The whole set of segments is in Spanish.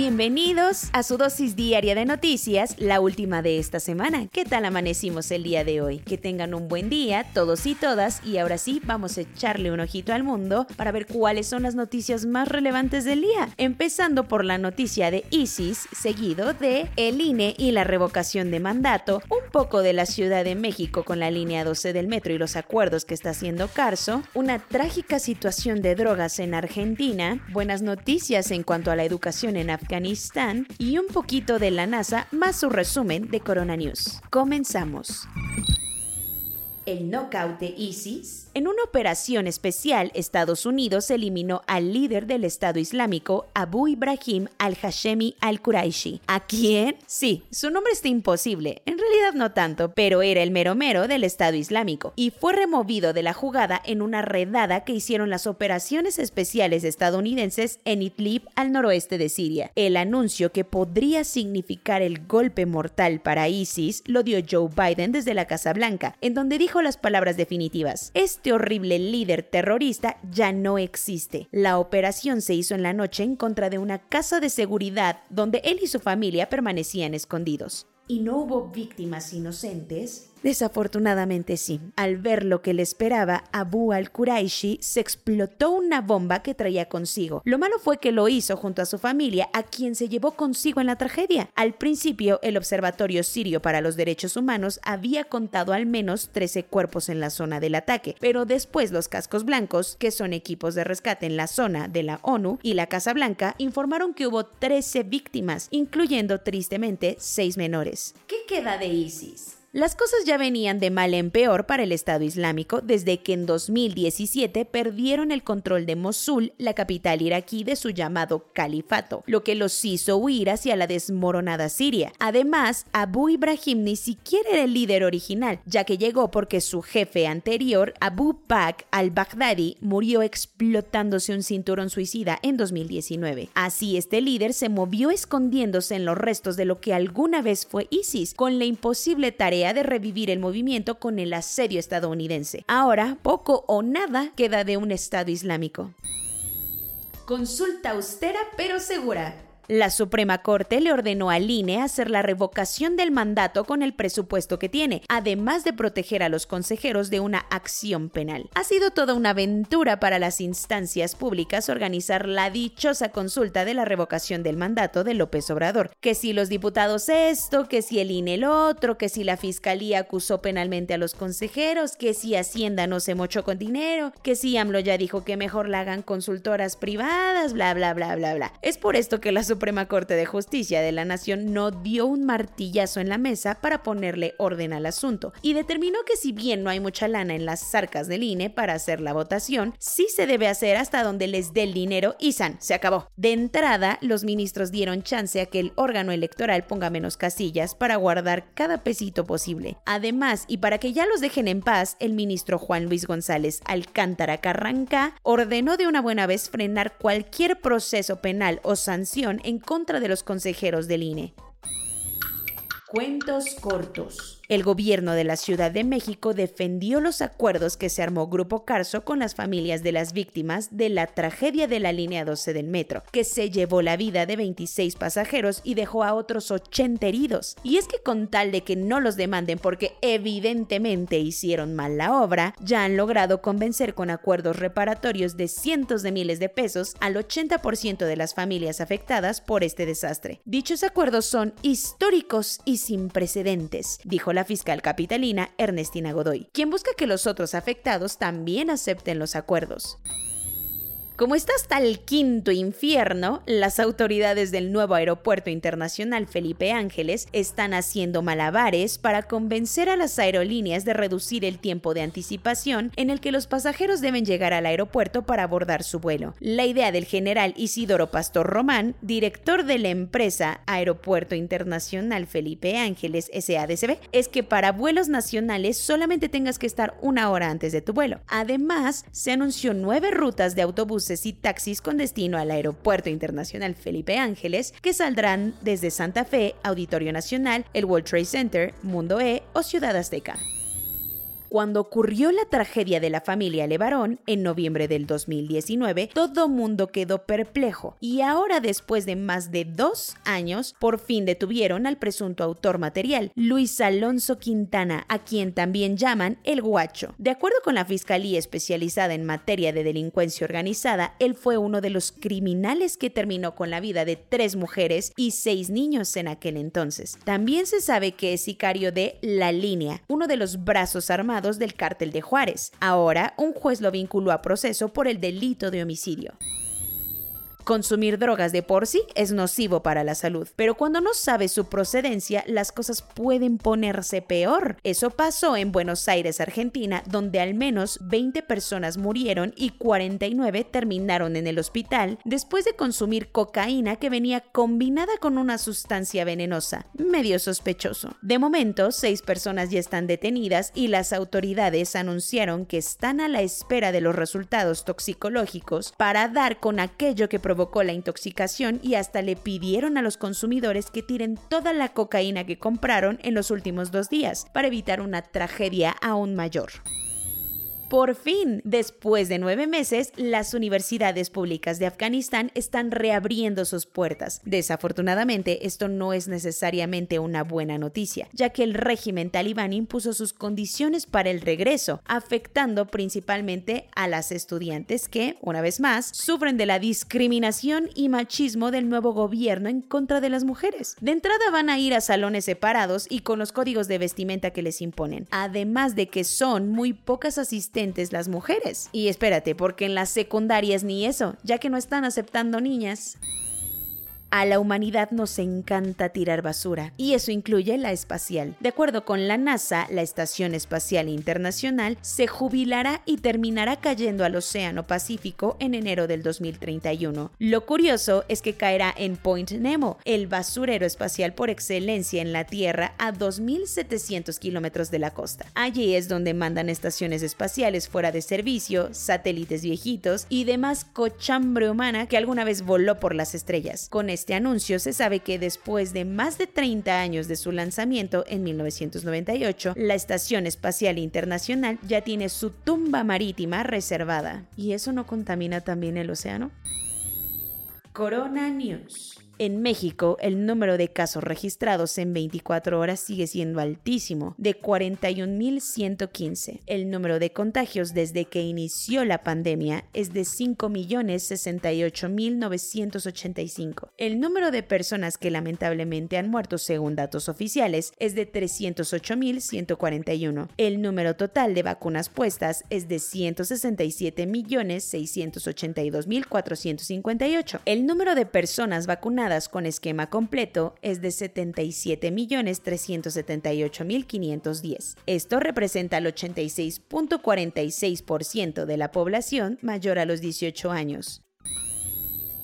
Bienvenidos a su dosis diaria de noticias, la última de esta semana. ¿Qué tal amanecimos el día de hoy? Que tengan un buen día, todos y todas, y ahora sí vamos a echarle un ojito al mundo para ver cuáles son las noticias más relevantes del día. Empezando por la noticia de ISIS, seguido de el INE y la revocación de mandato, un poco de la Ciudad de México con la línea 12 del metro y los acuerdos que está haciendo Carso, una trágica situación de drogas en Argentina, buenas noticias en cuanto a la educación en Afganistán y un poquito de la NASA más su resumen de Corona News. Comenzamos. El knockout de ISIS en una operación especial, Estados Unidos eliminó al líder del Estado Islámico, Abu Ibrahim al-Hashemi al-Quraishi. ¿A quién? Sí, su nombre está imposible, en realidad no tanto, pero era el mero mero del Estado Islámico y fue removido de la jugada en una redada que hicieron las operaciones especiales estadounidenses en Idlib, al noroeste de Siria. El anuncio que podría significar el golpe mortal para ISIS lo dio Joe Biden desde la Casa Blanca, en donde dijo las palabras definitivas. Este horrible líder terrorista ya no existe. La operación se hizo en la noche en contra de una casa de seguridad donde él y su familia permanecían escondidos. Y no hubo víctimas inocentes Desafortunadamente sí. Al ver lo que le esperaba, Abu al-Quraishi se explotó una bomba que traía consigo. Lo malo fue que lo hizo junto a su familia, a quien se llevó consigo en la tragedia. Al principio, el Observatorio Sirio para los Derechos Humanos había contado al menos 13 cuerpos en la zona del ataque, pero después los cascos blancos, que son equipos de rescate en la zona de la ONU y la Casa Blanca, informaron que hubo 13 víctimas, incluyendo tristemente 6 menores. ¿Qué queda de ISIS? Las cosas ya venían de mal en peor para el Estado Islámico desde que en 2017 perdieron el control de Mosul, la capital iraquí de su llamado califato, lo que los hizo huir hacia la desmoronada Siria. Además, Abu Ibrahim ni siquiera era el líder original, ya que llegó porque su jefe anterior, Abu Bakr al-Baghdadi, murió explotándose un cinturón suicida en 2019. Así este líder se movió escondiéndose en los restos de lo que alguna vez fue ISIS, con la imposible tarea de revivir el movimiento con el asedio estadounidense. Ahora, poco o nada queda de un Estado Islámico. Consulta austera pero segura. La Suprema Corte le ordenó al INE hacer la revocación del mandato con el presupuesto que tiene, además de proteger a los consejeros de una acción penal. Ha sido toda una aventura para las instancias públicas organizar la dichosa consulta de la revocación del mandato de López Obrador. Que si los diputados esto, que si el INE el otro, que si la fiscalía acusó penalmente a los consejeros, que si Hacienda no se mochó con dinero, que si AMLO ya dijo que mejor la hagan consultoras privadas, bla bla bla bla bla. Es por esto que la Corte de Justicia de la Nación no dio un martillazo en la mesa para ponerle orden al asunto y determinó que si bien no hay mucha lana en las arcas del INE para hacer la votación, sí se debe hacer hasta donde les dé el dinero y san, se acabó. De entrada, los ministros dieron chance a que el órgano electoral ponga menos casillas para guardar cada pesito posible. Además, y para que ya los dejen en paz, el ministro Juan Luis González Alcántara Carranca ordenó de una buena vez frenar cualquier proceso penal o sanción en contra de los consejeros del INE. Cuentos cortos. El gobierno de la Ciudad de México defendió los acuerdos que se armó Grupo Carso con las familias de las víctimas de la tragedia de la línea 12 del metro, que se llevó la vida de 26 pasajeros y dejó a otros 80 heridos. Y es que con tal de que no los demanden porque evidentemente hicieron mal la obra, ya han logrado convencer con acuerdos reparatorios de cientos de miles de pesos al 80% de las familias afectadas por este desastre. Dichos acuerdos son históricos y sin precedentes, dijo la la fiscal capitalina Ernestina Godoy, quien busca que los otros afectados también acepten los acuerdos. Como está hasta el quinto infierno, las autoridades del nuevo aeropuerto internacional Felipe Ángeles están haciendo malabares para convencer a las aerolíneas de reducir el tiempo de anticipación en el que los pasajeros deben llegar al aeropuerto para abordar su vuelo. La idea del general Isidoro Pastor Román, director de la empresa Aeropuerto Internacional Felipe Ángeles SADCB, es que para vuelos nacionales solamente tengas que estar una hora antes de tu vuelo. Además, se anunció nueve rutas de autobuses y taxis con destino al Aeropuerto Internacional Felipe Ángeles que saldrán desde Santa Fe, Auditorio Nacional, el World Trade Center, Mundo E o Ciudad Azteca. Cuando ocurrió la tragedia de la familia Levarón en noviembre del 2019, todo mundo quedó perplejo y ahora después de más de dos años, por fin detuvieron al presunto autor material, Luis Alonso Quintana, a quien también llaman el guacho. De acuerdo con la Fiscalía especializada en materia de delincuencia organizada, él fue uno de los criminales que terminó con la vida de tres mujeres y seis niños en aquel entonces. También se sabe que es sicario de La Línea, uno de los brazos armados del cártel de Juárez. Ahora, un juez lo vinculó a proceso por el delito de homicidio. Consumir drogas de por sí es nocivo para la salud, pero cuando no sabes su procedencia, las cosas pueden ponerse peor. Eso pasó en Buenos Aires, Argentina, donde al menos 20 personas murieron y 49 terminaron en el hospital después de consumir cocaína que venía combinada con una sustancia venenosa, medio sospechoso. De momento, seis personas ya están detenidas y las autoridades anunciaron que están a la espera de los resultados toxicológicos para dar con aquello que provocó provocó la intoxicación y hasta le pidieron a los consumidores que tiren toda la cocaína que compraron en los últimos dos días para evitar una tragedia aún mayor. Por fin, después de nueve meses, las universidades públicas de Afganistán están reabriendo sus puertas. Desafortunadamente, esto no es necesariamente una buena noticia, ya que el régimen talibán impuso sus condiciones para el regreso, afectando principalmente a las estudiantes que, una vez más, sufren de la discriminación y machismo del nuevo gobierno en contra de las mujeres. De entrada van a ir a salones separados y con los códigos de vestimenta que les imponen, además de que son muy pocas asistentes las mujeres. Y espérate, porque en las secundarias ni eso, ya que no están aceptando niñas. A la humanidad nos encanta tirar basura, y eso incluye la espacial. De acuerdo con la NASA, la Estación Espacial Internacional se jubilará y terminará cayendo al Océano Pacífico en enero del 2031. Lo curioso es que caerá en Point Nemo, el basurero espacial por excelencia en la Tierra a 2.700 kilómetros de la costa. Allí es donde mandan estaciones espaciales fuera de servicio, satélites viejitos y demás cochambre humana que alguna vez voló por las estrellas. Con este anuncio se sabe que después de más de 30 años de su lanzamiento en 1998, la Estación Espacial Internacional ya tiene su tumba marítima reservada. ¿Y eso no contamina también el océano? Corona News. En México, el número de casos registrados en 24 horas sigue siendo altísimo, de 41.115. El número de contagios desde que inició la pandemia es de 5.068.985. El número de personas que lamentablemente han muerto según datos oficiales es de 308.141. El número total de vacunas puestas es de 167.682.458. El número de personas vacunadas con esquema completo es de 77.378.510. Esto representa el 86.46% de la población mayor a los 18 años.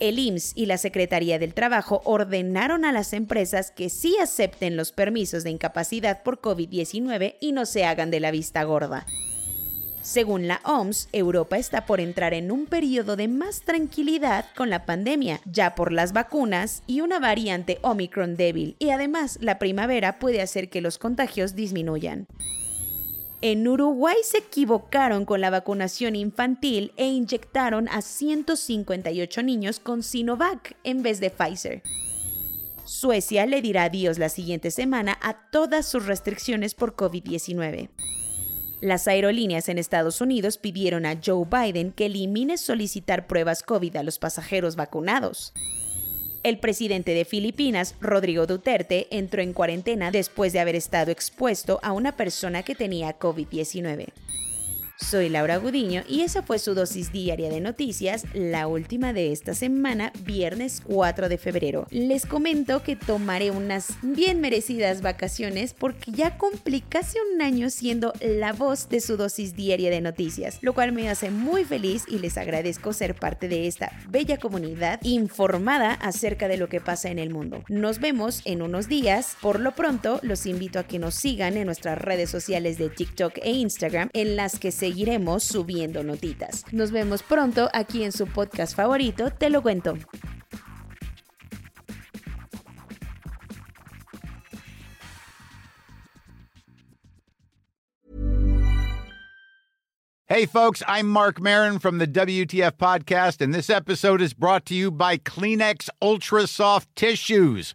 El IMSS y la Secretaría del Trabajo ordenaron a las empresas que sí acepten los permisos de incapacidad por COVID-19 y no se hagan de la vista gorda. Según la OMS, Europa está por entrar en un periodo de más tranquilidad con la pandemia, ya por las vacunas y una variante Omicron débil, y además la primavera puede hacer que los contagios disminuyan. En Uruguay se equivocaron con la vacunación infantil e inyectaron a 158 niños con Sinovac en vez de Pfizer. Suecia le dirá adiós la siguiente semana a todas sus restricciones por COVID-19. Las aerolíneas en Estados Unidos pidieron a Joe Biden que elimine solicitar pruebas COVID a los pasajeros vacunados. El presidente de Filipinas, Rodrigo Duterte, entró en cuarentena después de haber estado expuesto a una persona que tenía COVID-19. Soy Laura Gudiño y esa fue su dosis diaria de noticias, la última de esta semana, viernes 4 de febrero. Les comento que tomaré unas bien merecidas vacaciones porque ya cumplí casi un año siendo la voz de su dosis diaria de noticias, lo cual me hace muy feliz y les agradezco ser parte de esta bella comunidad informada acerca de lo que pasa en el mundo. Nos vemos en unos días. Por lo pronto, los invito a que nos sigan en nuestras redes sociales de TikTok e Instagram, en las que seguiremos subiendo notitas. Nos vemos pronto aquí en su podcast favorito, Te lo cuento. Hey, folks, I'm Mark Marin from the WTF Podcast, and this episode is brought to you by Kleenex Ultra Soft Tissues